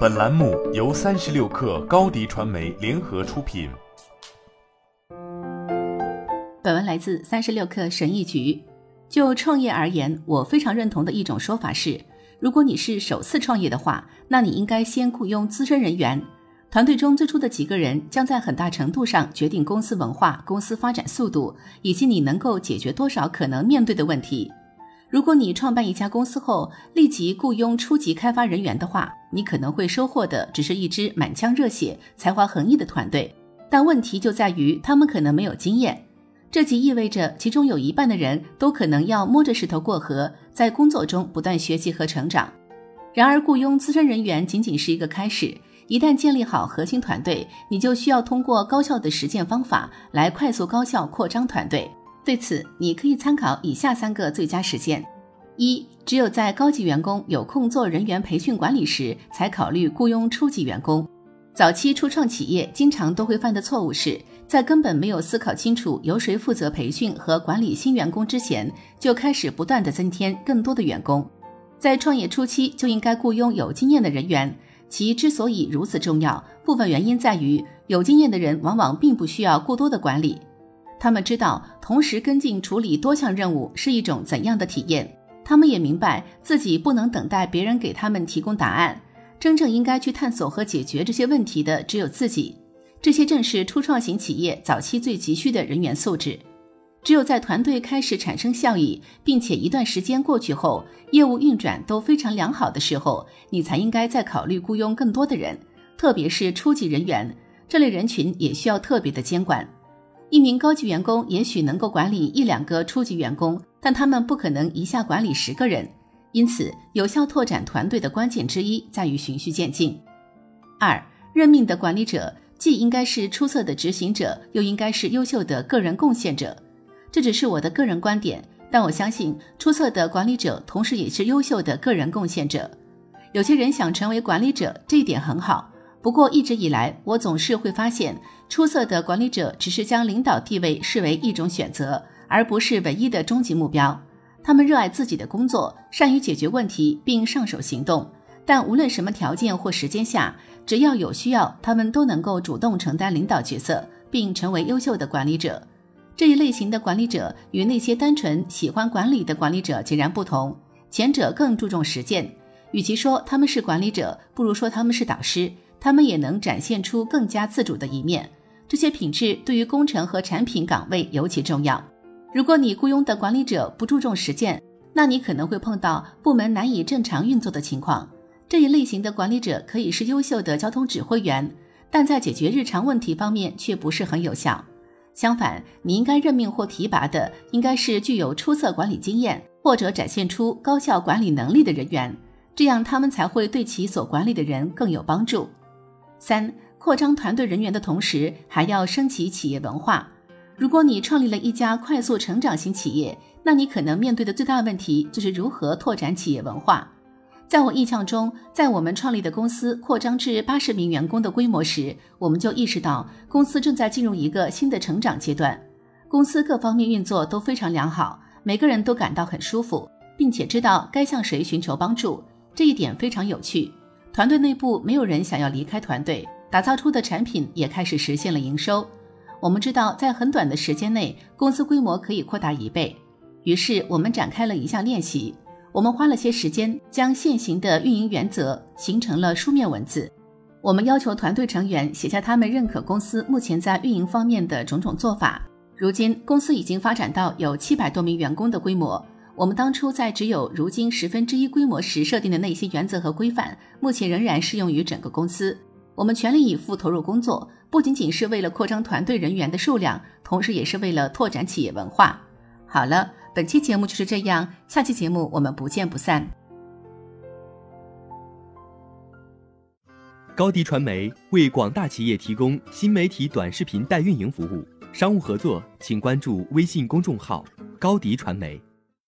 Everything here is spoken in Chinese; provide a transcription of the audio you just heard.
本栏目由三十六氪高低传媒联合出品。本文来自三十六氪神译局。就创业而言，我非常认同的一种说法是，如果你是首次创业的话，那你应该先雇佣资深人员。团队中最初的几个人将在很大程度上决定公司文化、公司发展速度以及你能够解决多少可能面对的问题。如果你创办一家公司后立即雇佣初级开发人员的话，你可能会收获的只是一支满腔热血、才华横溢的团队。但问题就在于他们可能没有经验，这即意味着其中有一半的人都可能要摸着石头过河，在工作中不断学习和成长。然而，雇佣资深人员仅仅是一个开始。一旦建立好核心团队，你就需要通过高效的实践方法来快速高效扩张团队。对此，你可以参考以下三个最佳实践：一、只有在高级员工有空做人员培训管理时，才考虑雇佣初级员工。早期初创企业经常都会犯的错误是，在根本没有思考清楚由谁负责培训和管理新员工之前，就开始不断的增添更多的员工。在创业初期就应该雇佣有经验的人员，其之所以如此重要，部分原因在于有经验的人往往并不需要过多的管理。他们知道同时跟进处理多项任务是一种怎样的体验，他们也明白自己不能等待别人给他们提供答案，真正应该去探索和解决这些问题的只有自己。这些正是初创型企业早期最急需的人员素质。只有在团队开始产生效益，并且一段时间过去后，业务运转都非常良好的时候，你才应该再考虑雇佣更多的人，特别是初级人员，这类人群也需要特别的监管。一名高级员工也许能够管理一两个初级员工，但他们不可能一下管理十个人。因此，有效拓展团队的关键之一在于循序渐进。二，任命的管理者既应该是出色的执行者，又应该是优秀的个人贡献者。这只是我的个人观点，但我相信出色的管理者同时也是优秀的个人贡献者。有些人想成为管理者，这一点很好。不过一直以来，我总是会发现，出色的管理者只是将领导地位视为一种选择，而不是唯一的终极目标。他们热爱自己的工作，善于解决问题，并上手行动。但无论什么条件或时间下，只要有需要，他们都能够主动承担领导角色，并成为优秀的管理者。这一类型的管理者与那些单纯喜欢管理的管理者截然不同，前者更注重实践。与其说他们是管理者，不如说他们是导师。他们也能展现出更加自主的一面，这些品质对于工程和产品岗位尤其重要。如果你雇佣的管理者不注重实践，那你可能会碰到部门难以正常运作的情况。这一类型的管理者可以是优秀的交通指挥员，但在解决日常问题方面却不是很有效。相反，你应该任命或提拔的应该是具有出色管理经验或者展现出高效管理能力的人员，这样他们才会对其所管理的人更有帮助。三、扩张团队人员的同时，还要升级企业文化。如果你创立了一家快速成长型企业，那你可能面对的最大问题就是如何拓展企业文化。在我印象中，在我们创立的公司扩张至八十名员工的规模时，我们就意识到公司正在进入一个新的成长阶段。公司各方面运作都非常良好，每个人都感到很舒服，并且知道该向谁寻求帮助。这一点非常有趣。团队内部没有人想要离开团队，打造出的产品也开始实现了营收。我们知道，在很短的时间内，公司规模可以扩大一倍。于是，我们展开了一项练习。我们花了些时间，将现行的运营原则形成了书面文字。我们要求团队成员写下他们认可公司目前在运营方面的种种做法。如今，公司已经发展到有七百多名员工的规模。我们当初在只有如今十分之一规模时设定的那些原则和规范，目前仍然适用于整个公司。我们全力以赴投入工作，不仅仅是为了扩张团队人员的数量，同时也是为了拓展企业文化。好了，本期节目就是这样，下期节目我们不见不散。高迪传媒为广大企业提供新媒体短视频代运营服务，商务合作请关注微信公众号高迪传媒。